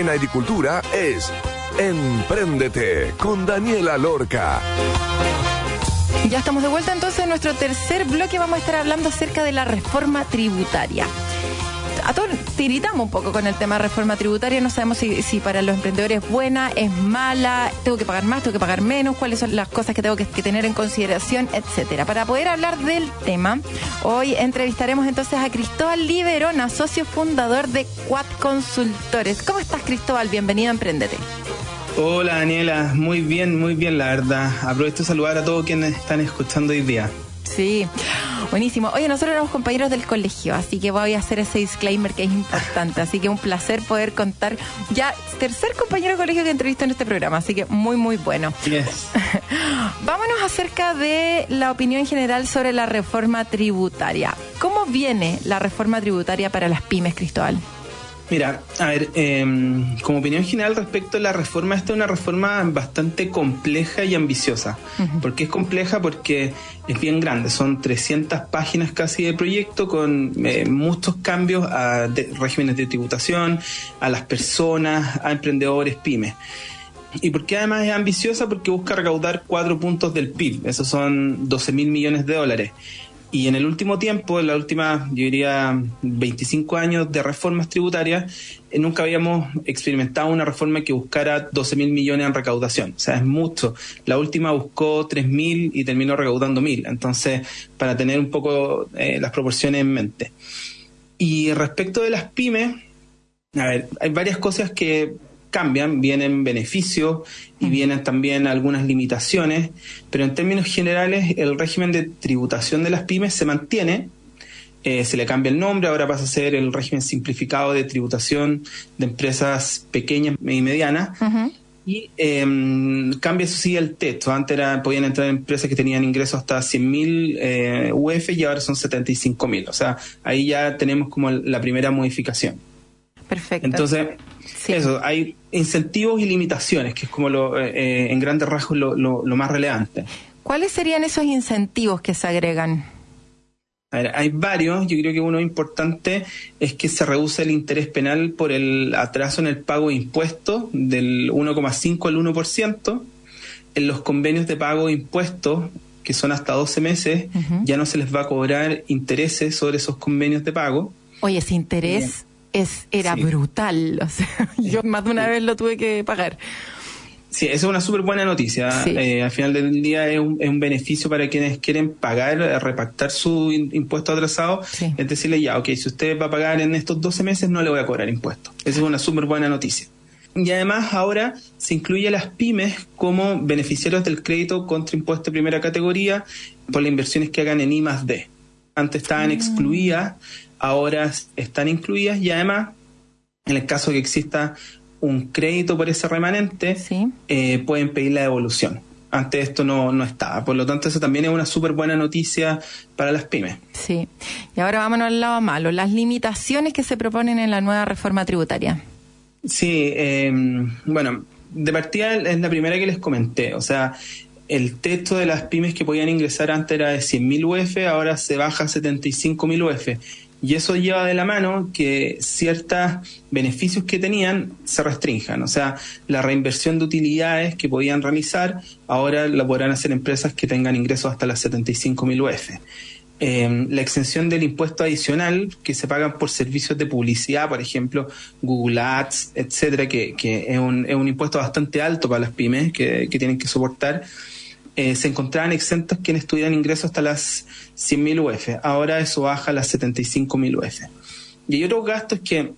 A: En agricultura es Empréndete con Daniela Lorca.
B: Ya estamos de vuelta entonces en nuestro tercer bloque. Vamos a estar hablando acerca de la reforma tributaria. A todos tiritamos un poco con el tema de reforma tributaria. No sabemos si, para los emprendedores es buena, es mala, tengo que pagar más, tengo que pagar menos, cuáles son las cosas que tengo que, que tener en consideración, etcétera. Para poder hablar del tema, hoy entrevistaremos entonces a Cristóbal Liberona, socio fundador de Quad Consultores. ¿Cómo estás, Cristóbal? Bienvenido a Emprendete.
G: Hola Daniela, muy bien, muy bien la verdad. Aprovecho de saludar a todos quienes están escuchando hoy día.
B: Sí, buenísimo. Oye, nosotros éramos compañeros del colegio, así que voy a hacer ese disclaimer que es importante. Así que un placer poder contar. Ya, tercer compañero de colegio que entrevisto en este programa, así que muy, muy bueno.
G: Yes. *laughs*
B: Vámonos acerca de la opinión general sobre la reforma tributaria. ¿Cómo viene la reforma tributaria para las pymes, Cristóbal?
G: Mira, a ver, eh, como opinión general respecto a la reforma, esta es una reforma bastante compleja y ambiciosa. ¿Por qué es compleja? Porque es bien grande, son 300 páginas casi de proyecto con eh, muchos cambios a de- regímenes de tributación, a las personas, a emprendedores, pymes. ¿Y por qué además es ambiciosa? Porque busca recaudar cuatro puntos del PIB, esos son 12 mil millones de dólares. Y en el último tiempo, en la última, yo diría, 25 años de reformas tributarias, eh, nunca habíamos experimentado una reforma que buscara 12 mil millones en recaudación. O sea, es mucho. La última buscó 3 mil y terminó recaudando mil. Entonces, para tener un poco eh, las proporciones en mente. Y respecto de las pymes, a ver, hay varias cosas que cambian, vienen beneficios y vienen también algunas limitaciones, pero en términos generales el régimen de tributación de las pymes se mantiene, eh, se le cambia el nombre, ahora pasa a ser el régimen simplificado de tributación de empresas pequeñas y medianas. Y eh, cambia eso sí el texto. Antes era, podían entrar empresas que tenían ingresos hasta 100.000 eh, UF y ahora son 75.000. O sea, ahí ya tenemos como la primera modificación.
B: Perfecto.
G: Entonces,
B: Sí.
G: eso, hay incentivos y limitaciones, que es como lo, eh, eh, en grandes rasgos lo, lo- lo más relevante.
B: ¿Cuáles serían esos incentivos que se agregan?
G: A ver, hay varios, yo creo que uno importante es que se reduce el interés penal por el atraso en el pago de impuestos del 1,5 al 1%. En los convenios de pago de impuestos, que son hasta 12 meses, ya no se les va a cobrar intereses sobre esos convenios de pago.
B: Oye, ese interés es, era brutal. O sea, *laughs* yo más de una vez lo tuve que pagar.
G: Sí, esa es una súper buena noticia. Eh, al final del día es un, es un, beneficio para quienes quieren pagar, eh, repactar su impuesto atrasado. Es decirle, ya, ok, si usted va a pagar en estos 12 meses, no le voy a cobrar impuestos. Esa es una súper buena noticia. Y además ahora se incluye a las pymes como beneficiarios del crédito contra impuesto de primera categoría por las inversiones que hagan en I más D. Antes estaban ah. excluidas, ahora están incluidas y además, en el caso que exista un crédito por ese remanente, eh, pueden pedir la devolución. Antes esto no, no estaba. Por lo tanto, eso también es una súper buena noticia para las pymes.
B: Sí. Y ahora vámonos al lado malo, las limitaciones que se proponen en la nueva reforma tributaria.
G: Sí, em, bueno, de partida es la primera que les comenté. O sea, el texto de las pymes que podían ingresar antes era de 100.000 UF, ahora se baja a 75.000 UF. Y eso lleva de la mano que ciertos beneficios que tenían se restrinjan. O sea, la reinversión de utilidades que podían realizar ahora la podrán hacer empresas que tengan ingresos hasta las 75.000 UF. Eh, la exención del impuesto adicional que se pagan por servicios de publicidad, por ejemplo, Google Ads, etcétera, que, es, un, es, un, impuesto bastante alto para las pymes que tienen que soportar. Eh, se encontraban exentos quienes tuvieran ingresos hasta las 100.000 UF. Ahora eso baja a las 75.000 UF. Y hay otros gastos que,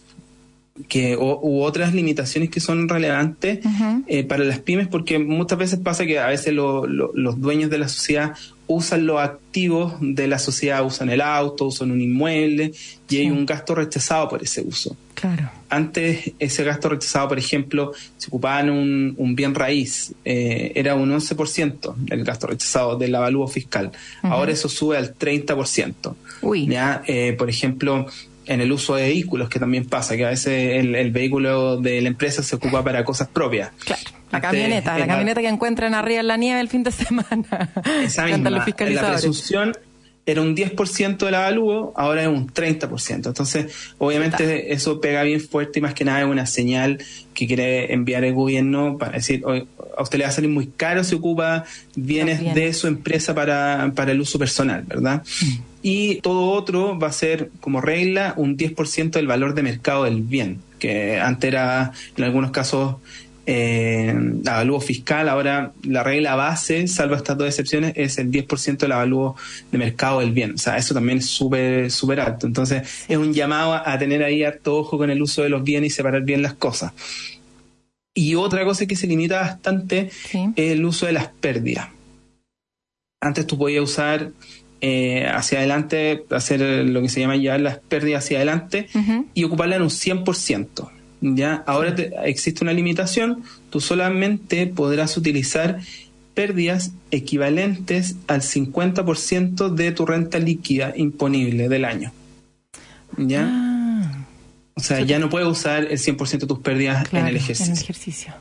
G: que u otras limitaciones que son relevantes eh, para las pymes, porque muchas veces pasa que a veces los dueños de la sociedad usan los activos de la sociedad, usan el auto, usan un inmueble y hay un gasto rechazado por ese uso.
B: Claro.
G: Antes ese gasto rechazado, por ejemplo, se ocupaban un, un bien raíz, eh, era un 11% el gasto rechazado del avalúo fiscal. Ahora eso sube al 30%.
B: Uy.
G: ¿ya? Eh, por ejemplo, en el uso de vehículos, que también pasa, que a veces el, el vehículo de la empresa se ocupa para cosas propias.
B: Claro. La camioneta, la camioneta que encuentran arriba en la nieve el fin de semana.
G: Esa *laughs* misma, la presunción era un 10% del avalúo, ahora es un 30%. Entonces, obviamente eso pega bien fuerte y más que nada es una señal que quiere enviar el gobierno para decir, a usted le va a salir muy caro si ocupa bienes de su empresa para, para el uso personal, ¿verdad? Mm. Y todo otro va a ser como regla un 10% del valor de mercado del bien, que antes era en algunos casos eh, avalúo fiscal, ahora la regla base, salvo estas dos excepciones, es el 10% del avalúo de mercado del bien. O sea, eso también es súper súper alto. Entonces, es un llamado a tener ahí harto ojo con el uso de los bienes y separar bien las cosas. Y otra cosa que se limita bastante es el uso de las pérdidas. Antes tú podías usar eh, hacia adelante, hacer lo que se llama llevar las pérdidas hacia adelante y ocuparla en un 100%. ¿Ya? Ahora existe una limitación, tú solamente podrás utilizar pérdidas equivalentes al 50% de tu renta líquida imponible del año. ¿Ya? Ah. o sea, ya no puedes usar el 100% de tus pérdidas en el ejercicio.
B: En el ejercicio.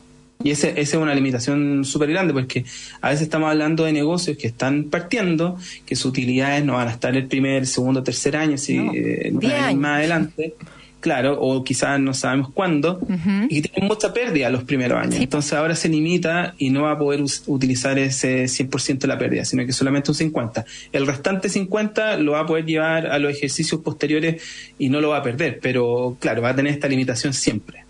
G: Y esa es una limitación súper grande porque a veces estamos hablando de negocios que están partiendo, que sus utilidades no van a estar el primer, segundo, tercer año, si eh, más adelante claro, o quizás no sabemos cuándo, y que tienen mucha pérdida los primeros años. Entonces ahora se limita y no va a poder utilizar ese 100% de la pérdida, sino que solamente un 50%. El restante 50% lo va a poder llevar a los ejercicios posteriores y no lo va a perder, pero claro, va a tener esta limitación siempre.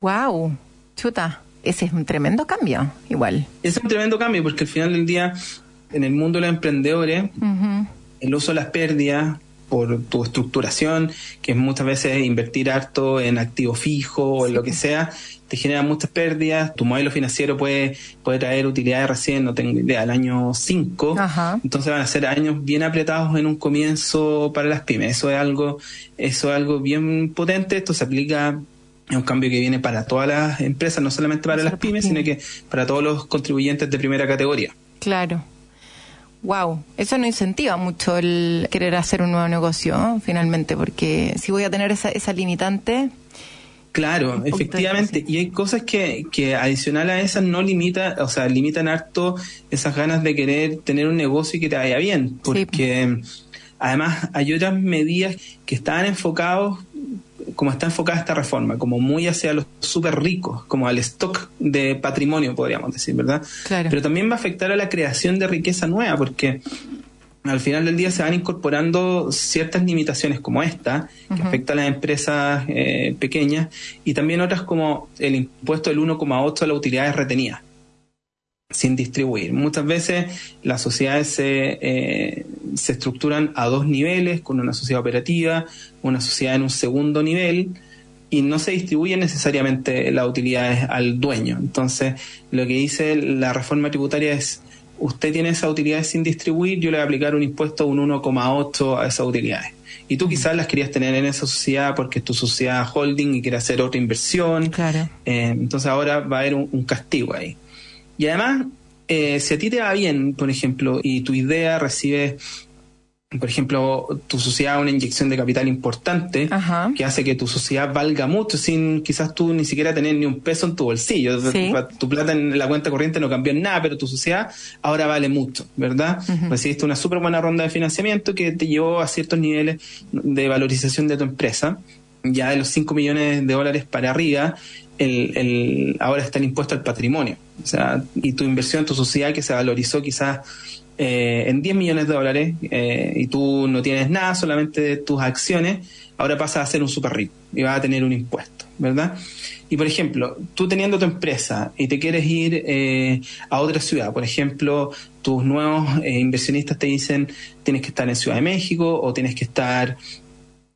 B: ¡Wow! Chuta, ese es un tremendo cambio, igual.
G: Es un tremendo cambio porque al final del día, en el mundo de los emprendedores, el uso de las pérdidas por tu estructuración, que es muchas veces invertir harto en activo fijo o en lo que sea, te genera muchas pérdidas, tu modelo financiero puede, puede traer utilidades recién, no tengo idea, al año 5, entonces van a ser años bien apretados en un comienzo para las pymes, eso es algo, eso es algo bien potente, esto se aplica es un cambio que viene para todas las empresas, no solamente para las pymes, sino que para todos los contribuyentes de primera categoría.
B: Claro. Wow, eso no incentiva mucho el querer hacer un nuevo negocio, finalmente, porque si voy a tener esa, esa limitante.
G: Claro, efectivamente. Y hay cosas que, que adicional a esas no limita, o sea, limitan harto esas ganas de querer tener un negocio y que te vaya bien. Porque Además, hay otras medidas que estaban enfocados como está enfocada esta reforma, como muy hacia los súper ricos, como al stock de patrimonio, podríamos decir, ¿verdad?
B: Claro.
G: Pero también va a afectar a la creación de riqueza nueva, porque al final del día se van incorporando ciertas limitaciones como esta, que afectan a las empresas eh, pequeñas, y también otras como el impuesto del 1,8 a las utilidades retenidas sin distribuir. Muchas veces las sociedades se, eh, se estructuran a dos niveles, con una sociedad operativa, una sociedad en un segundo nivel, y no se distribuyen necesariamente las utilidades al dueño. Entonces, lo que dice la reforma tributaria es, usted tiene esas utilidades sin distribuir, yo le voy a aplicar un impuesto de un 1,8 a esas utilidades. Y tú quizás las querías tener en esa sociedad porque es tu sociedad holding y quieres hacer otra inversión.
B: Claro.
G: Eh, entonces ahora va a haber un, un castigo ahí. Y además, eh, si a ti te va bien, por ejemplo, y tu idea recibe, por ejemplo, tu sociedad una inyección de capital importante
B: Ajá.
G: que hace que tu sociedad valga mucho sin quizás tú ni siquiera tener ni un peso en tu bolsillo.
B: Sí.
G: Tu, tu plata en la cuenta corriente no cambió en nada, pero tu sociedad ahora vale mucho, ¿verdad? Recibiste una súper buena ronda de financiamiento que te llevó a ciertos niveles de valorización de tu empresa. Ya de los 5 millones de dólares para arriba, el, el, ahora está el impuesto al patrimonio. O sea, y tu inversión en tu sociedad que se valorizó quizás eh, en 10 millones de dólares eh, y tú no tienes nada, solamente tus acciones, ahora pasas a ser un súper rico y vas a tener un impuesto, ¿verdad? Y por ejemplo, tú teniendo tu empresa y te quieres ir eh, a otra ciudad, por ejemplo, tus nuevos eh, inversionistas te dicen tienes que estar en Ciudad de México o tienes que estar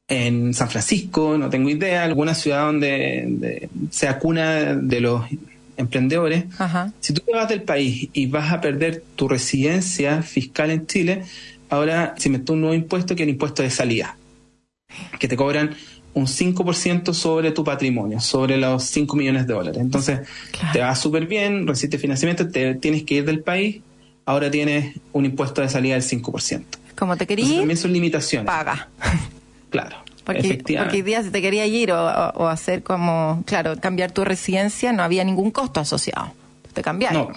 G: en San Francisco, no tengo idea, alguna ciudad donde de- sea cuna de los emprendedores.
B: Ajá.
G: Si tú te vas del país y vas a perder tu residencia fiscal en Chile, ahora se inventó un nuevo impuesto que es el impuesto de salida, que te cobran un 5% sobre tu patrimonio, sobre los 5 millones de dólares. Entonces,
B: Claro.
G: te va súper bien, recibes financiamiento, te tienes que ir del país, ahora tienes un impuesto de salida del 5%.
B: Como te
G: Entonces,
B: querías,
G: también son limitaciones.
B: paga. *laughs*
G: Claro.
B: Porque, porque hoy día si te quería ir o, hacer como, claro, cambiar tu residencia, no había ningún costo asociado. Te cambias.
G: No,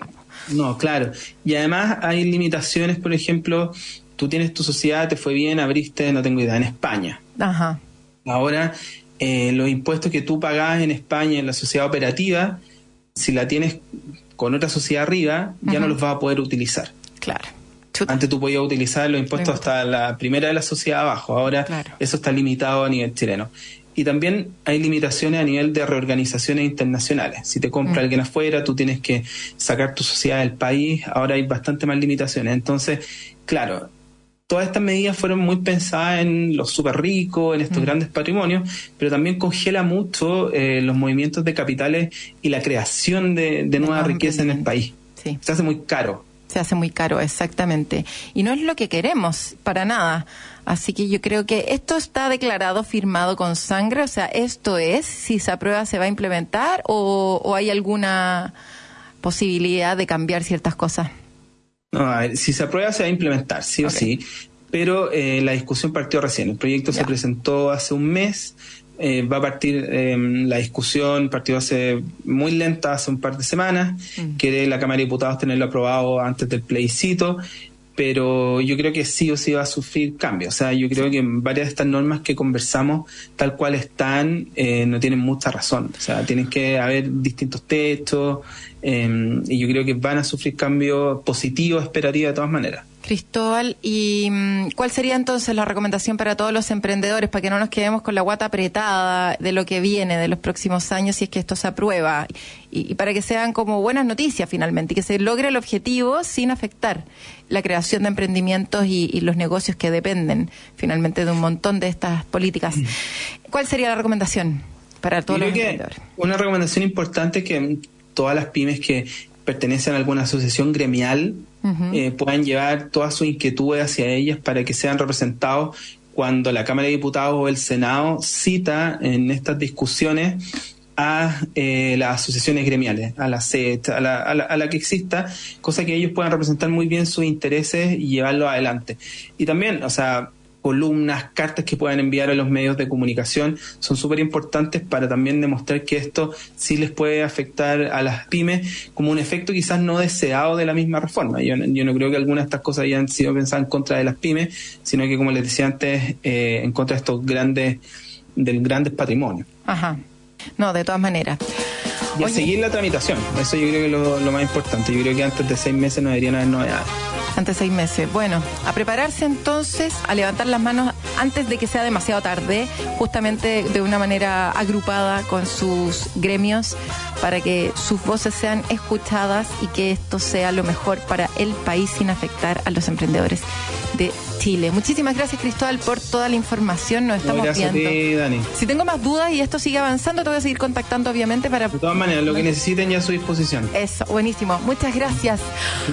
G: no, claro. Y además hay limitaciones, por ejemplo, tú tienes tu sociedad, te fue bien, abriste, no tengo idea, en España.
B: Ajá.
G: Ahora, eh, los impuestos que tú pagás en España en la sociedad operativa, si la tienes con otra sociedad arriba, ya no los vas a poder utilizar.
B: Claro. Chuta.
G: Antes tú podías utilizar los impuestos hasta la primera de la sociedad abajo, ahora
B: Claro.
G: eso está limitado a nivel chileno. Y también hay limitaciones a nivel de reorganizaciones internacionales. Si te compra alguien afuera, tú tienes que sacar tu sociedad del país, ahora hay bastante más limitaciones. Entonces, claro, todas estas medidas fueron muy pensadas en los súper ricos, en estos grandes patrimonios, pero también congela mucho eh, los movimientos de capitales y la creación de, de nueva riqueza en el país.
B: Sí.
G: Se hace muy caro.
B: Se hace muy caro, exactamente. Y no es lo que queremos, para nada. Así que yo creo que esto está declarado, firmado con sangre. O sea, esto es, si se aprueba, se va a implementar o, o hay alguna posibilidad de cambiar ciertas cosas.
G: No, a ver, si se aprueba se va a implementar, sí o sí, pero eh, la discusión partió recién. El proyecto
B: Ya.
G: se presentó hace un mes, eh, va a partir eh, la discusión, partió hace muy lenta, hace un par de semanas,
B: Mm.
G: quiere la Cámara de Diputados tenerlo aprobado antes del plebiscito, pero yo creo que sí o sí va a sufrir cambios. O sea, yo creo que varias de estas normas que conversamos, tal cual están, eh, no tienen mucha razón. O sea, tienen que haber distintos textos eh, y yo creo que van a sufrir cambios positivos, esperaría de todas maneras.
B: Cristóbal, ¿y mm, cuál sería entonces la recomendación para todos los emprendedores para que no nos quedemos con la guata apretada de lo que viene de los próximos años si es que esto se aprueba y, y para que sean como buenas noticias finalmente y que se logre el objetivo sin afectar la creación de emprendimientos y, y los negocios que dependen finalmente de un montón de estas políticas? ¿Cuál sería la recomendación para todos los emprendedores?
G: una recomendación importante es que todas las pymes que pertenecen a alguna asociación gremial Eh, puedan llevar todas sus inquietudes hacia ellas para que sean representados cuando la Cámara de Diputados o el Senado cita en estas discusiones a eh, las asociaciones gremiales, a la CET, a la, a, la, a la que exista, cosa que ellos puedan representar muy bien sus intereses y llevarlos adelante. Y también, o sea, columnas, cartas que puedan enviar a los medios de comunicación son súper importantes para también demostrar que esto sí les puede afectar a las pymes como un efecto quizás no deseado de la misma reforma. Yo, yo no creo que algunas de estas cosas hayan sido pensadas en contra de las pymes, sino que como les decía antes, eh, en contra de estos grandes, del grandes patrimonios.
B: Ajá. No, de todas maneras.
G: Y a seguir la tramitación, eso yo creo que es lo, lo más importante. Yo creo que antes de seis meses no deberían haber novedades.
B: Antes seis meses. Bueno, a prepararse entonces, a levantar las manos antes de que sea demasiado tarde, justamente de una manera agrupada con sus gremios, para que sus voces sean escuchadas y que esto sea lo mejor para el país sin afectar a los emprendedores de Chile. Muchísimas gracias, Cristóbal, por toda la información. Nos estamos
G: gracias
B: viendo.
G: a ti, Dani.
B: Si tengo más dudas y esto sigue avanzando, te voy a seguir contactando, obviamente, para.
G: De todas maneras, lo que necesiten ya a su disposición.
B: Eso, buenísimo. Muchas gracias.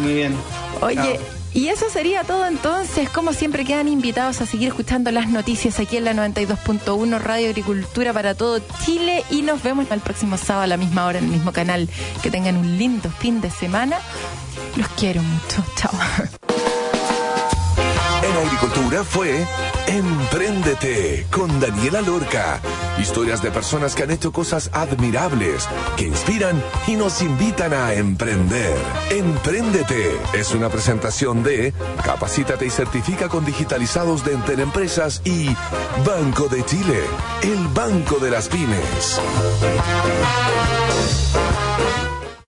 G: Muy bien.
B: Oye, y eso sería todo entonces. Como siempre, quedan invitados a seguir escuchando las noticias aquí en la 92.1 Radio Agricultura para todo Chile. Y nos vemos el próximo sábado a la misma hora en el mismo canal. Que tengan un lindo fin de semana. Los quiero mucho. Chao. *laughs*
A: En Agricultura fue Empréndete con Daniela Lorca. Historias de personas que han hecho cosas admirables, que inspiran y nos invitan a emprender. Empréndete es una presentación de Capacítate y certifica con digitalizados de Enter Empresas y Banco de Chile, el banco de las pymes.